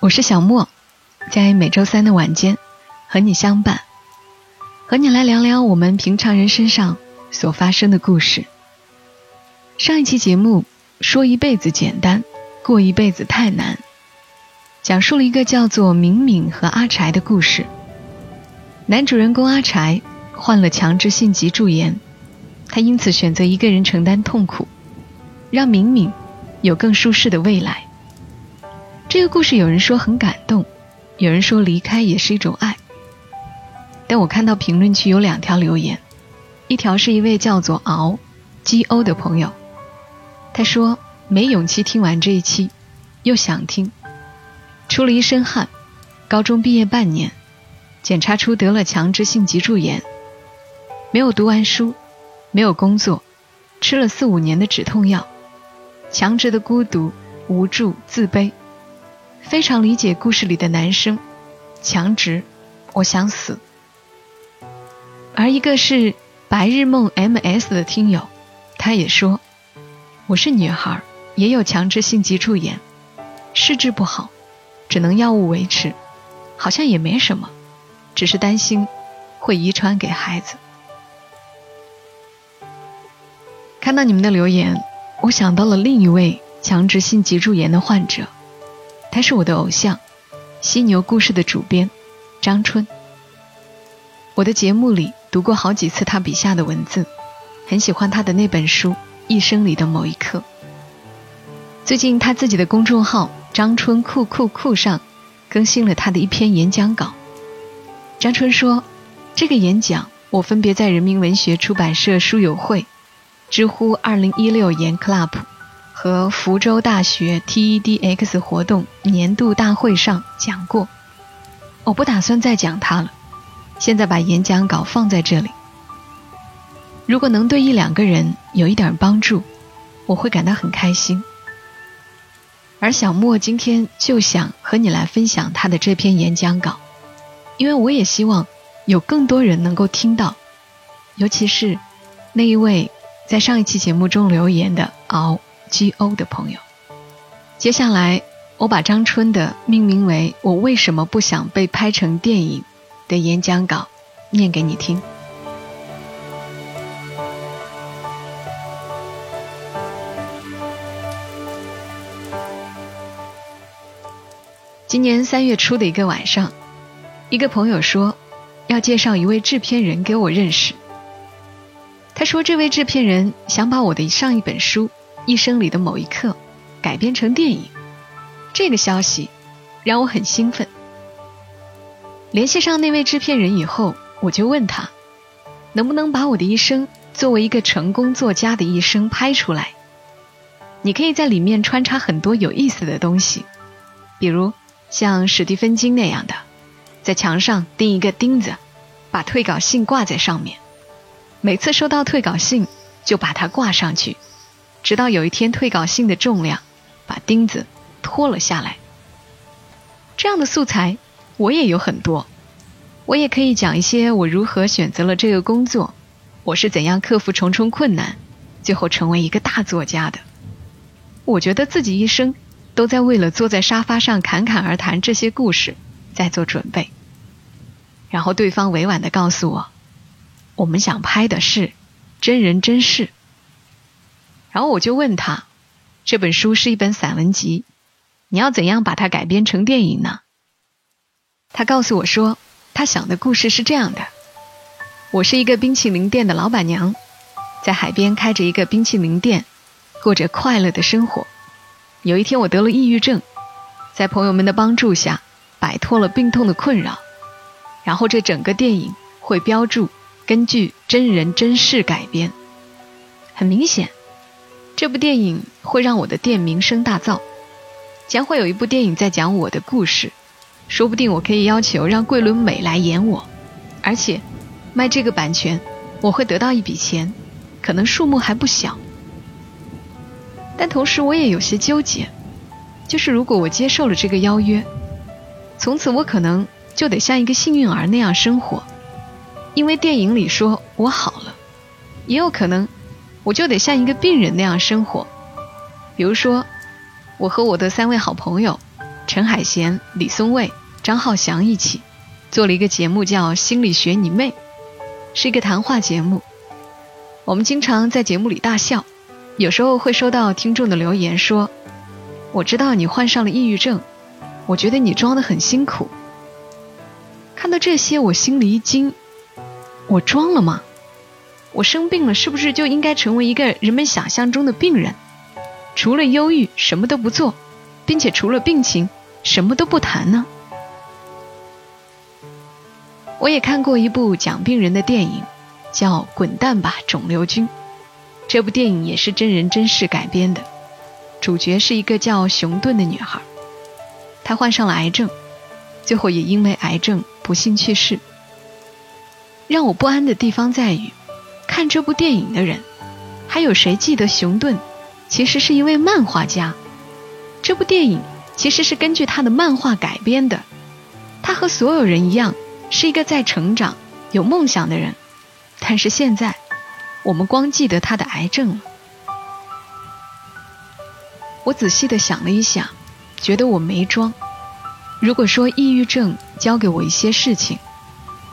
我是小莫，在每周三的晚间和你相伴，和你来聊聊我们平常人身上所发生的故事。上一期节目说一辈子简单，过一辈子太难，讲述了一个叫做敏敏和阿柴的故事。男主人公阿柴患了强制性脊柱炎。他因此选择一个人承担痛苦，让敏敏有更舒适的未来。这个故事有人说很感动，有人说离开也是一种爱。但我看到评论区有两条留言，一条是一位叫做敖 G O 的朋友，他说没勇气听完这一期，又想听，出了一身汗，高中毕业半年，检查出得了强直性脊柱炎，没有读完书。没有工作，吃了四五年的止痛药，强直的孤独、无助、自卑，非常理解故事里的男生，强直，我想死。而一个是白日梦 MS 的听友，他也说，我是女孩，也有强直性脊柱炎，试治不好，只能药物维持，好像也没什么，只是担心会遗传给孩子。看到你们的留言，我想到了另一位强直性脊柱炎的患者，他是我的偶像，犀牛故事的主编张春。我的节目里读过好几次他笔下的文字，很喜欢他的那本书《一生里的某一刻》。最近他自己的公众号“张春酷酷酷”上更新了他的一篇演讲稿。张春说：“这个演讲我分别在人民文学出版社书友会。”知乎二零一六研 Club 和福州大学 TEDx 活动年度大会上讲过，我不打算再讲它了。现在把演讲稿放在这里，如果能对一两个人有一点帮助，我会感到很开心。而小莫今天就想和你来分享他的这篇演讲稿，因为我也希望有更多人能够听到，尤其是那一位。在上一期节目中留言的敖 G O 的朋友，接下来我把张春的命名为“我为什么不想被拍成电影”的演讲稿念给你听。今年三月初的一个晚上，一个朋友说要介绍一位制片人给我认识。他说：“这位制片人想把我的上一本书《一生里的某一刻》改编成电影。”这个消息让我很兴奋。联系上那位制片人以后，我就问他：“能不能把我的一生作为一个成功作家的一生拍出来？你可以在里面穿插很多有意思的东西，比如像史蒂芬金那样的，在墙上钉一个钉子，把退稿信挂在上面。”每次收到退稿信，就把它挂上去，直到有一天退稿信的重量把钉子拖了下来。这样的素材我也有很多，我也可以讲一些我如何选择了这个工作，我是怎样克服重重困难，最后成为一个大作家的。我觉得自己一生都在为了坐在沙发上侃侃而谈这些故事在做准备。然后对方委婉的告诉我。我们想拍的是真人真事，然后我就问他，这本书是一本散文集，你要怎样把它改编成电影呢？他告诉我说，他想的故事是这样的：我是一个冰淇淋店的老板娘，在海边开着一个冰淇淋店，过着快乐的生活。有一天我得了抑郁症，在朋友们的帮助下摆脱了病痛的困扰，然后这整个电影会标注。根据真人真事改编，很明显，这部电影会让我的店名声大噪。将会有一部电影在讲我的故事，说不定我可以要求让桂纶镁来演我，而且卖这个版权我会得到一笔钱，可能数目还不小。但同时我也有些纠结，就是如果我接受了这个邀约，从此我可能就得像一个幸运儿那样生活，因为电影里说我好了，也有可能我就得像一个病人那样生活，比如说。我和我的三位好朋友陈海贤、李松蔚、张浩翔一起做了一个节目，叫《心理学你妹》，是一个谈话节目。我们经常在节目里大笑，有时候会收到听众的留言说：“我知道你患上了抑郁症，我觉得你装得很辛苦。”看到这些，我心里一惊：我装了吗？我生病了，是不是就应该成为一个人们想象中的病人？除了忧郁什么都不做，并且除了病情什么都不谈呢？我也看过一部讲病人的电影，叫《滚蛋吧，肿瘤君》。这部电影也是真人真事改编的，主角是一个叫熊顿的女孩，她患上了癌症，最后也因为癌症不幸去世。让我不安的地方在于，看这部电影的人，还有谁记得熊顿？其实是一位漫画家，这部电影其实是根据他的漫画改编的。他和所有人一样，是一个在成长、有梦想的人，但是现在，我们光记得他的癌症了。我仔细的想了一想，觉得我没装。如果说抑郁症教给我一些事情，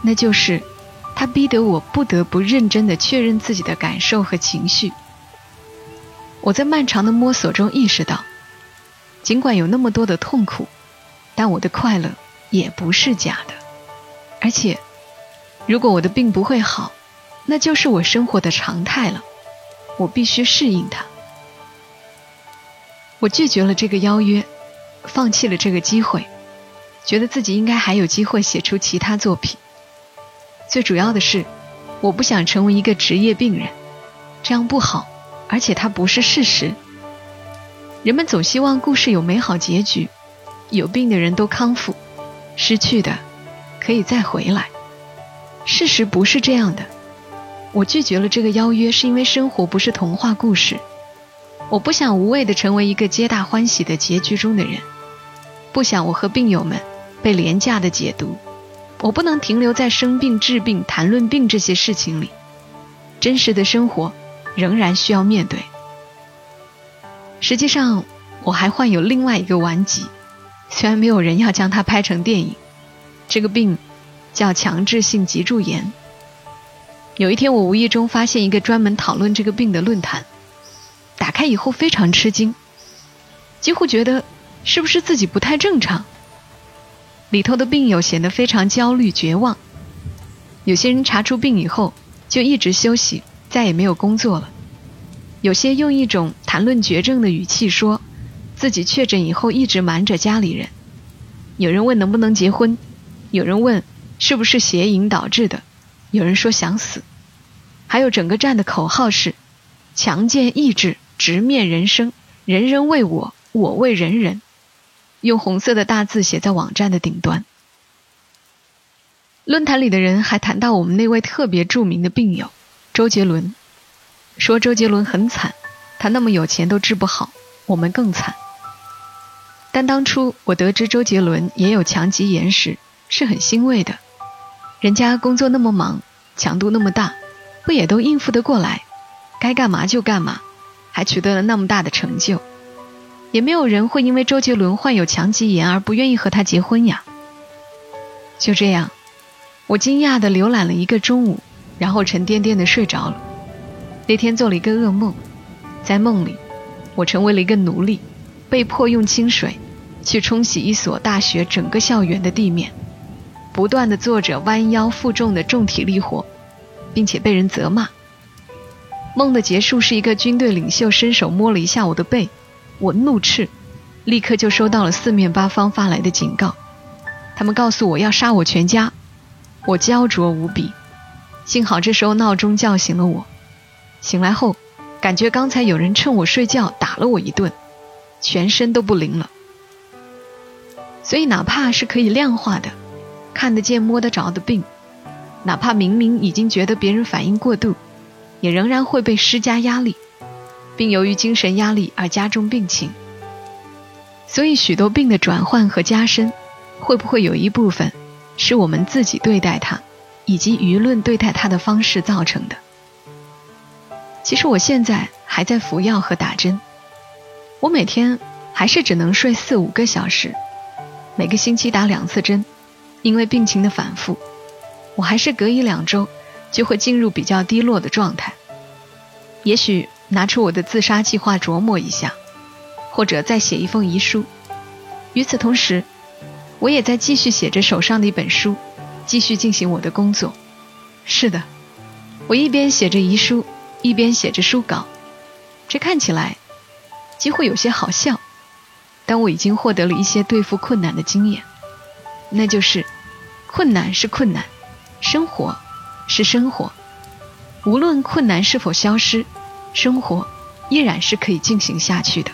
那就是他逼得我不得不认真的确认自己的感受和情绪。我在漫长的摸索中意识到，尽管有那么多的痛苦，但我的快乐也不是假的。而且，如果我的病不会好，那就是我生活的常态了。我必须适应它。我拒绝了这个邀约，放弃了这个机会，觉得自己应该还有机会写出其他作品。最主要的是，我不想成为一个职业病人，这样不好。而且它不是事实。人们总希望故事有美好结局，有病的人都康复，失去的可以再回来。事实不是这样的。我拒绝了这个邀约，是因为生活不是童话故事。我不想无谓的成为一个皆大欢喜的结局中的人，不想我和病友们被廉价的解读。我不能停留在生病、治病、谈论病这些事情里。真实的生活。仍然需要面对。实际上，我还患有另外一个顽疾，虽然没有人要将它拍成电影。这个病叫强制性脊柱炎。有一天，我无意中发现一个专门讨论这个病的论坛，打开以后非常吃惊，几乎觉得是不是自己不太正常。里头的病友显得非常焦虑绝望，有些人查出病以后就一直休息。再也没有工作了。有些用一种谈论绝症的语气说，自己确诊以后一直瞒着家里人。有人问能不能结婚，有人问是不是邪淫导致的，有人说想死。还有整个站的口号是：强健意志，直面人生，人人为我，我为人人。用红色的大字写在网站的顶端。论坛里的人还谈到我们那位特别著名的病友。周杰伦说：“周杰伦很惨，他那么有钱都治不好，我们更惨。”但当初我得知周杰伦也有强疾炎时，是很欣慰的。人家工作那么忙，强度那么大，不也都应付得过来？该干嘛就干嘛，还取得了那么大的成就，也没有人会因为周杰伦患有强疾炎而不愿意和他结婚呀。就这样，我惊讶地浏览了一个中午。然后沉甸甸的睡着了。那天做了一个噩梦，在梦里，我成为了一个奴隶，被迫用清水去冲洗一所大学整个校园的地面，不断的做着弯腰负重的重体力活，并且被人责骂。梦的结束是一个军队领袖伸手摸了一下我的背，我怒斥，立刻就收到了四面八方发来的警告，他们告诉我要杀我全家，我焦灼无比。幸好这时候闹钟叫醒了我，醒来后，感觉刚才有人趁我睡觉打了我一顿，全身都不灵了，所以哪怕是可以量化的、看得见摸得着的病，哪怕明明已经觉得别人反应过度，也仍然会被施加压力，并由于精神压力而加重病情。所以许多病的转换和加深，会不会有一部分是我们自己对待它，以及舆论对待它的方式造成的？其实我现在还在服药和打针，我每天还是只能睡四五个小时，每个星期打两次针，因为病情的反复，我还是隔一两周就会进入比较低落的状态。也许拿出我的自杀计划琢磨一下，或者再写一封遗书。与此同时，我也在继续写着手上的一本书，继续进行我的工作。是的，我一边写着遗书。一边写着书稿，这看起来几乎有些好笑，但我已经获得了一些对付困难的经验，那就是困难是困难，生活是生活，无论困难是否消失，生活依然是可以进行下去的。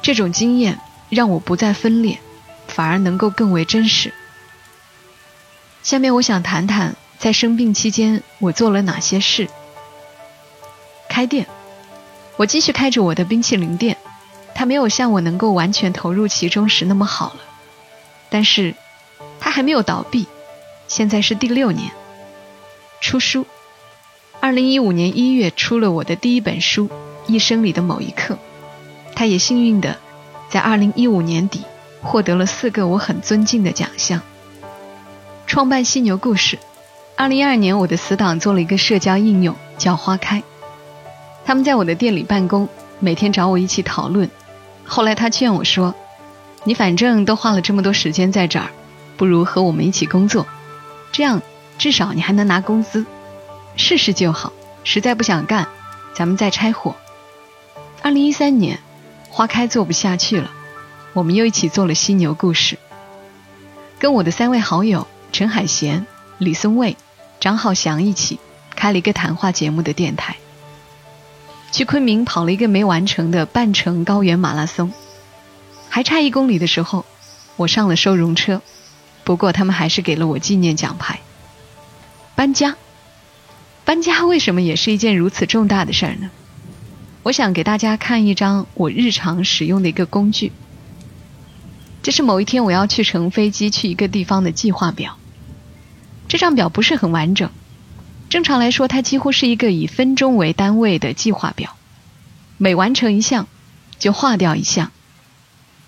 这种经验让我不再分裂，反而能够更为真实。下面我想谈谈在生病期间我做了哪些事。开店，我继续开着我的冰淇淋店，它没有像我能够完全投入其中时那么好了，但是它还没有倒闭。现在是第六年，出书，二零一五年一月出了我的第一本书《一生里的某一刻》，他也幸运的在二零一五年底获得了四个我很尊敬的奖项。创办犀牛故事，二零一二年我的死党做了一个社交应用叫花开。他们在我的店里办公，每天找我一起讨论。后来他劝我说：“你反正都花了这么多时间在这儿，不如和我们一起工作，这样至少你还能拿工资。试试就好，实在不想干，咱们再拆伙。”二零一三年，花开做不下去了，我们又一起做了犀牛故事，跟我的三位好友陈海贤、李松蔚、张浩翔一起开了一个谈话节目的电台。去昆明跑了一个没完成的半程高原马拉松，还差一公里的时候，我上了收容车，不过他们还是给了我纪念奖牌。搬家，搬家为什么也是一件如此重大的事儿呢？我想给大家看一张我日常使用的一个工具，这是某一天我要去乘飞机去一个地方的计划表。这张表不是很完整。正常来说，它几乎是一个以分钟为单位的计划表，每完成一项就划掉一项。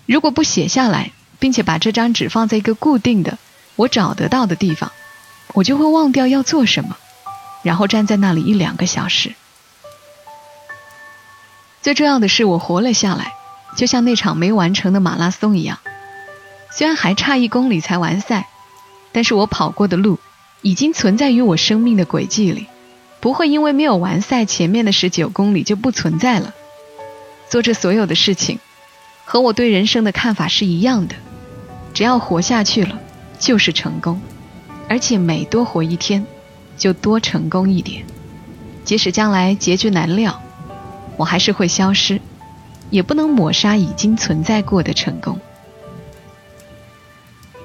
如果不写下来，并且把这张纸放在一个固定的、我找得到的地方，我就会忘掉要做什么，然后站在那里一两个小时。最重要的是，我活了下来，就像那场没完成的马拉松一样。虽然还差一公里才完赛，但是我跑过的路。已经存在于我生命的轨迹里，不会因为没有完赛前面的十九公里就不存在了。做这所有的事情，和我对人生的看法是一样的。只要活下去了，就是成功。而且每多活一天，就多成功一点。即使将来结局难料，我还是会消失，也不能抹杀已经存在过的成功。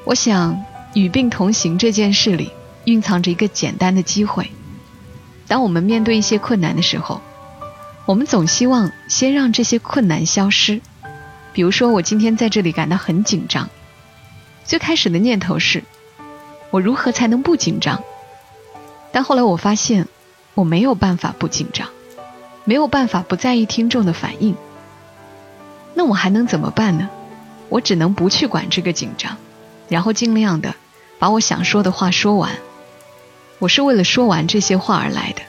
我想，与病同行这件事里。蕴藏着一个简单的机会。当我们面对一些困难的时候，我们总希望先让这些困难消失。比如说，我今天在这里感到很紧张，最开始的念头是：我如何才能不紧张？但后来我发现，我没有办法不紧张，没有办法不在意听众的反应。那我还能怎么办呢？我只能不去管这个紧张，然后尽量的把我想说的话说完。我是为了说完这些话而来的，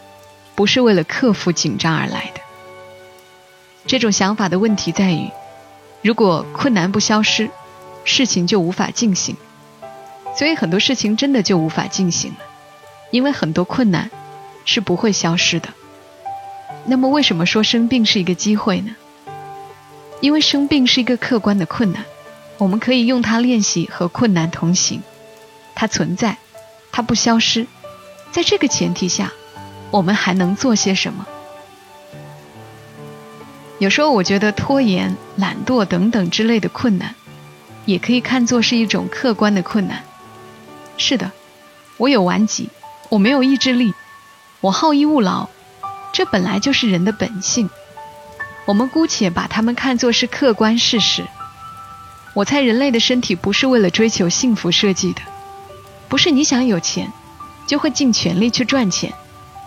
不是为了克服紧张而来的。这种想法的问题在于，如果困难不消失，事情就无法进行。所以很多事情真的就无法进行了，因为很多困难是不会消失的。那么为什么说生病是一个机会呢？因为生病是一个客观的困难，我们可以用它练习和困难同行。它存在，它不消失。在这个前提下，我们还能做些什么？有时候我觉得拖延、懒惰等等之类的困难，也可以看作是一种客观的困难。是的，我有顽疾，我没有意志力，我好逸恶劳，这本来就是人的本性。我们姑且把它们看作是客观事实。我猜人类的身体不是为了追求幸福设计的，不是你想有钱，就会尽全力去赚钱，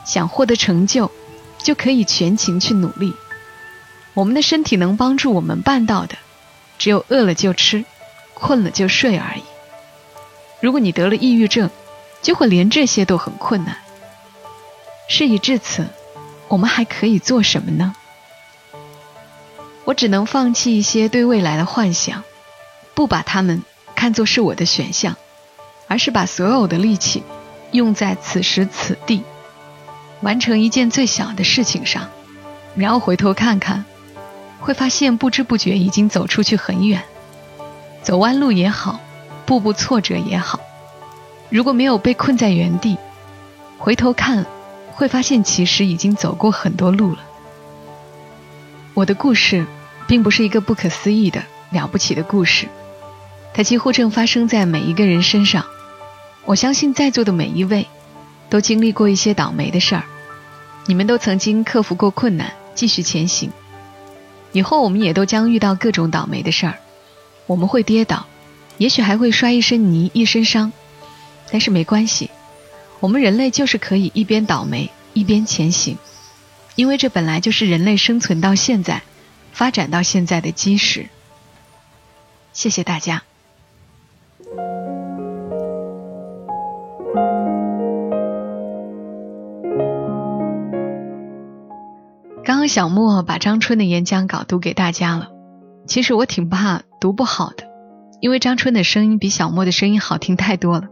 想获得成就，就可以全情去努力。我们的身体能帮助我们办到的，只有饿了就吃，困了就睡而已。如果你得了抑郁症，就会连这些都很困难。事已至此，我们还可以做什么呢？我只能放弃一些对未来的幻想。不把他们看作是我的选项，而是把所有的力气用在此时此地，完成一件最小的事情上，然后回头看看，会发现不知不觉已经走出去很远。走弯路也好，步步挫折也好，如果没有被困在原地，回头看，会发现其实已经走过很多路了。我的故事，并不是一个不可思议的了不起的故事。它几乎正发生在每一个人身上。我相信在座的每一位，都经历过一些倒霉的事儿。你们都曾经克服过困难，继续前行。以后我们也都将遇到各种倒霉的事儿。我们会跌倒，也许还会摔一身泥、一身伤。但是没关系，我们人类就是可以一边倒霉一边前行，因为这本来就是人类生存到现在、发展到现在的基石。谢谢大家。刚刚小莫把张春的演讲稿读给大家了。其实我挺怕读不好的，因为张春的声音比小莫的声音好听太多了。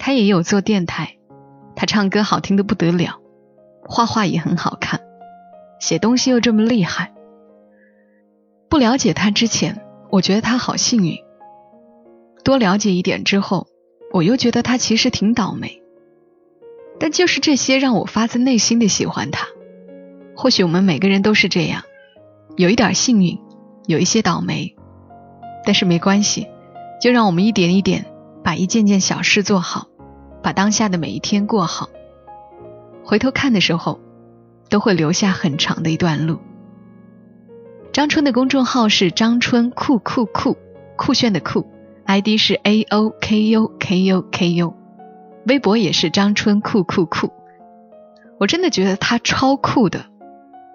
他也有做电台，他唱歌好听的不得了，画画也很好看，写东西又这么厉害。不了解他之前，我觉得他好幸运。多了解一点之后，我又觉得他其实挺倒霉。但就是这些让我发自内心的喜欢他。或许我们每个人都是这样，有一点幸运，有一些倒霉，但是没关系，就让我们一点一点把一件件小事做好，把当下的每一天过好。回头看的时候，都会留下很长的一段路。张春的公众号是张春酷酷酷酷炫的酷。ID 是 A O K U K U K U，微博也是张春酷酷酷，我真的觉得他超酷的，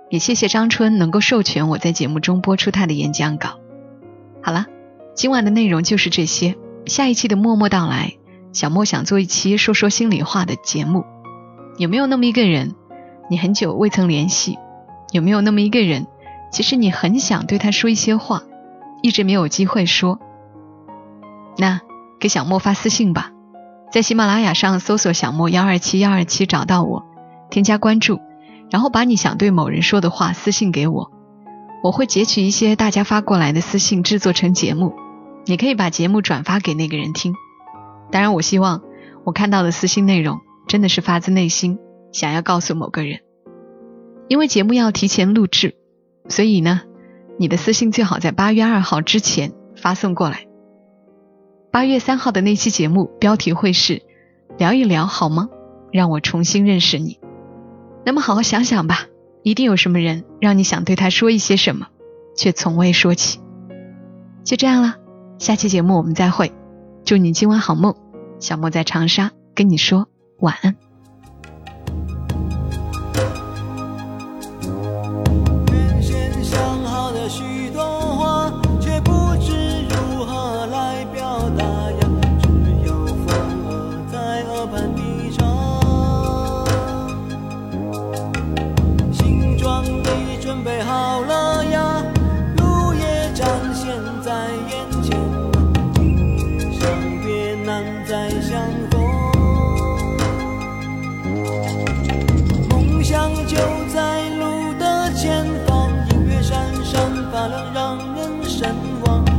也谢谢张春能够授权我在节目中播出他的演讲稿。好了，今晚的内容就是这些，下一期的默默到来，小莫想做一期说说心里话的节目，有没有那么一个人，你很久未曾联系？有没有那么一个人，其实你很想对他说一些话，一直没有机会说？那给小莫发私信吧，在喜马拉雅上搜索“小莫幺二七幺二七”找到我，添加关注，然后把你想对某人说的话私信给我，我会截取一些大家发过来的私信制作成节目，你可以把节目转发给那个人听。当然，我希望我看到的私信内容真的是发自内心想要告诉某个人，因为节目要提前录制，所以呢，你的私信最好在八月二号之前发送过来。八月三号的那期节目标题会是“聊一聊好吗？让我重新认识你。”那么好好想想吧，一定有什么人让你想对他说一些什么，却从未说起。就这样了，下期节目我们再会。祝你今晚好梦，小莫在长沙跟你说晚安。我